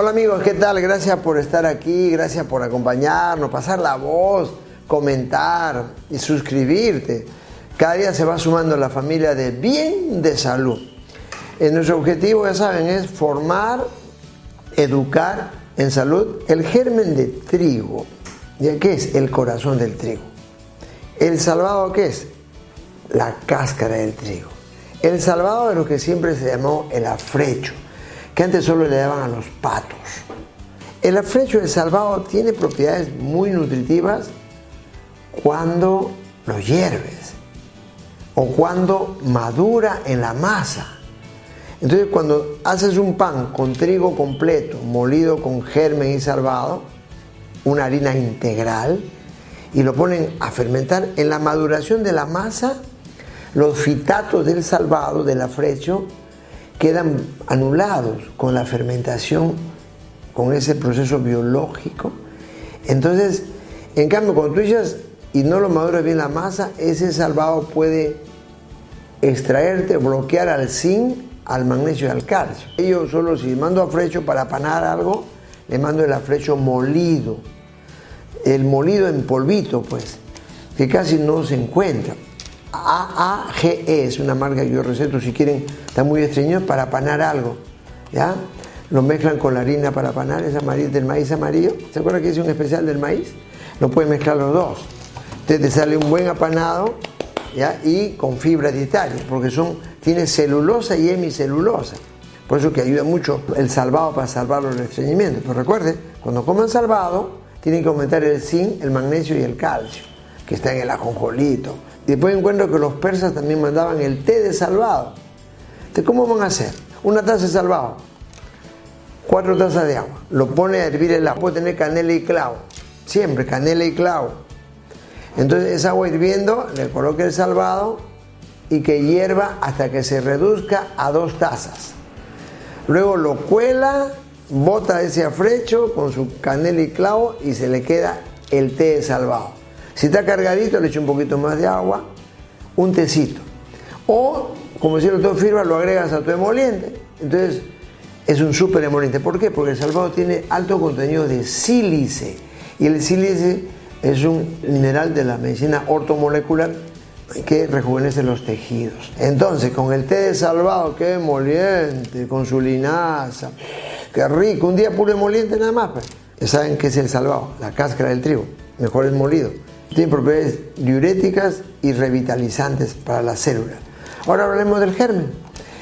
Hola amigos, ¿qué tal? Gracias por estar aquí, gracias por acompañarnos, pasar la voz, comentar y suscribirte. Cada día se va sumando la familia de bien de salud. En nuestro objetivo, ya saben, es formar, educar en salud el germen de trigo. ¿Qué es el corazón del trigo? El salvado, ¿qué es? La cáscara del trigo. El salvado es lo que siempre se llamó el afrecho antes solo le daban a los patos. El afrecho de salvado tiene propiedades muy nutritivas cuando lo hierves o cuando madura en la masa. Entonces cuando haces un pan con trigo completo, molido con germen y salvado, una harina integral, y lo ponen a fermentar, en la maduración de la masa, los fitatos del salvado, del afrecho, quedan anulados con la fermentación, con ese proceso biológico. Entonces, en cambio, cuando tú y no lo maduras bien la masa, ese salvado puede extraerte, bloquear al zinc, al magnesio y al calcio. Yo solo si mando afrecho para panar algo, le mando el afrecho molido. El molido en polvito, pues, que casi no se encuentra. AAGE es una marca que yo receto si quieren, está muy estreñido para panar algo. ¿Ya? Lo mezclan con la harina para panar, esa del maíz amarillo. ¿Se acuerdan que hice un especial del maíz? No pueden mezclar los dos. Entonces te sale un buen apanado ¿ya? y con fibra dietaria, porque son, tiene celulosa y hemicelulosa. Por eso que ayuda mucho el salvado para salvar los estreñimientos. Pero recuerden, cuando coman salvado, tienen que aumentar el zinc, el magnesio y el calcio, que está en el ajonjolito, después encuentro que los persas también mandaban el té de salvado. Entonces, ¿cómo van a hacer? Una taza de salvado, cuatro tazas de agua, lo pone a hervir el agua, puede tener canela y clavo, siempre canela y clavo. Entonces esa agua hirviendo, le coloque el salvado y que hierva hasta que se reduzca a dos tazas. Luego lo cuela, bota ese afrecho con su canela y clavo y se le queda el té de salvado. Si está cargadito, le echo un poquito más de agua, un tecito. O, como lo todo firma, lo agregas a tu emoliente. Entonces, es un súper emoliente. ¿Por qué? Porque el salvado tiene alto contenido de sílice. Y el sílice es un mineral de la medicina ortomolecular que rejuvenece los tejidos. Entonces, con el té de salvado, qué emoliente, con su linaza, qué rico, un día puro emoliente nada más. Pues. ¿Saben qué es el salvado? La cáscara del trigo, mejor es molido. Tiene propiedades diuréticas y revitalizantes para la célula. Ahora hablemos del germen.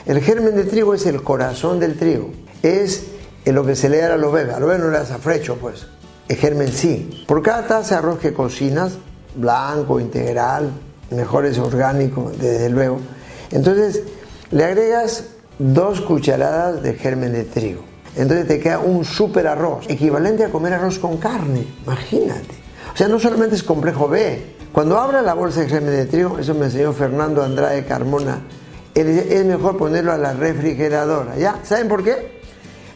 El germen de trigo es el corazón del trigo. Es lo que se le da a los bebés. A los bebés no le das afrecho, pues. El germen sí. Por cada taza de arroz que cocinas, blanco, integral, mejores orgánicos, desde luego, entonces le agregas dos cucharadas de germen de trigo. Entonces te queda un super arroz, equivalente a comer arroz con carne, imagínate. O sea, no solamente es complejo B. Cuando abra la bolsa de germen de trigo, eso me enseñó Fernando Andrade Carmona, es mejor ponerlo a la refrigeradora. ¿Ya? ¿Saben por qué?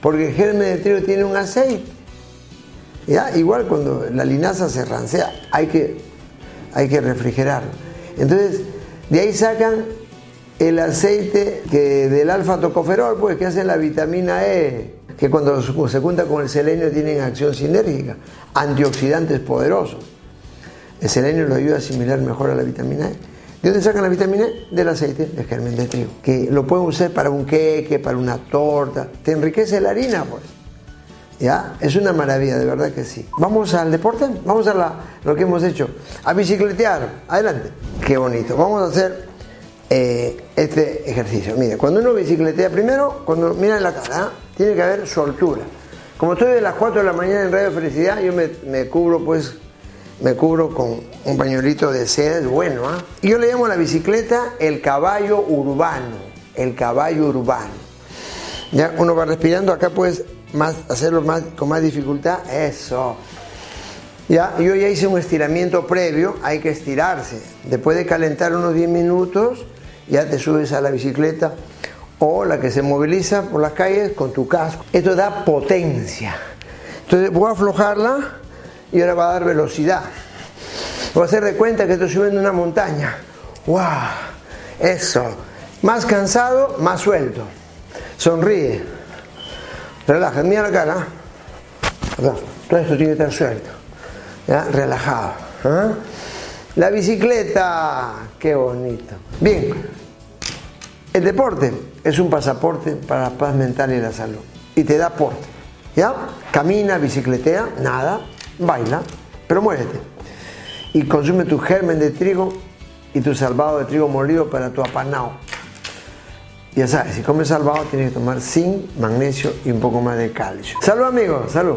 Porque el germen de trigo tiene un aceite. ¿Ya? Igual cuando la linaza se rancea, hay que, hay que refrigerarlo. Entonces, de ahí sacan el aceite que del alfa tocoferol, pues que hace la vitamina E que cuando se junta con el selenio tienen acción sinérgica, antioxidantes poderosos. El selenio lo ayuda a asimilar mejor a la vitamina E. ¿De dónde sacan la vitamina E? Del aceite de germen de trigo, que lo pueden usar para un queque, para una torta, te enriquece la harina, pues. ¿Ya? Es una maravilla, de verdad que sí. Vamos al deporte, vamos a lo que hemos hecho, a bicicletear, adelante. Qué bonito, vamos a hacer eh, este ejercicio. Mire, cuando uno bicicletea, primero, cuando mira en la cara, tiene que haber soltura. Como estoy de las 4 de la mañana en Radio Felicidad, yo me, cubro pues, me cubro con un pañuelito de seda, es bueno, ¿ah? Y yo le llamo a la bicicleta el caballo urbano, el caballo urbano. Ya uno va respirando, acá puedes más, hacerlo más, con más dificultad, eso. Ya, yo ya hice un estiramiento previo, hay que estirarse. Después de calentar unos 10 minutos, ya te subes a la bicicleta o la que se moviliza por las calles con tu casco. Esto da potencia. Entonces voy a aflojarla y ahora va a dar velocidad. Voy a hacer de cuenta que estoy subiendo una montaña. ¡Wow! Eso. Más cansado, más suelto. Sonríe. Relaja, mira la cara. Todo esto tiene que estar suelto. ¿Ya? Relajado. ¿ah? La bicicleta, qué bonito. Bien, el deporte es un pasaporte para la paz mental y la salud. Y te da aporte. ¿Ya? Camina, bicicletea, nada, baila, pero muérete. Y consume tu germen de trigo y tu salvado de trigo molido para tu apanao. Ya sabes, si comes salvado tienes que tomar zinc, magnesio y un poco más de calcio. Salud amigos, salud.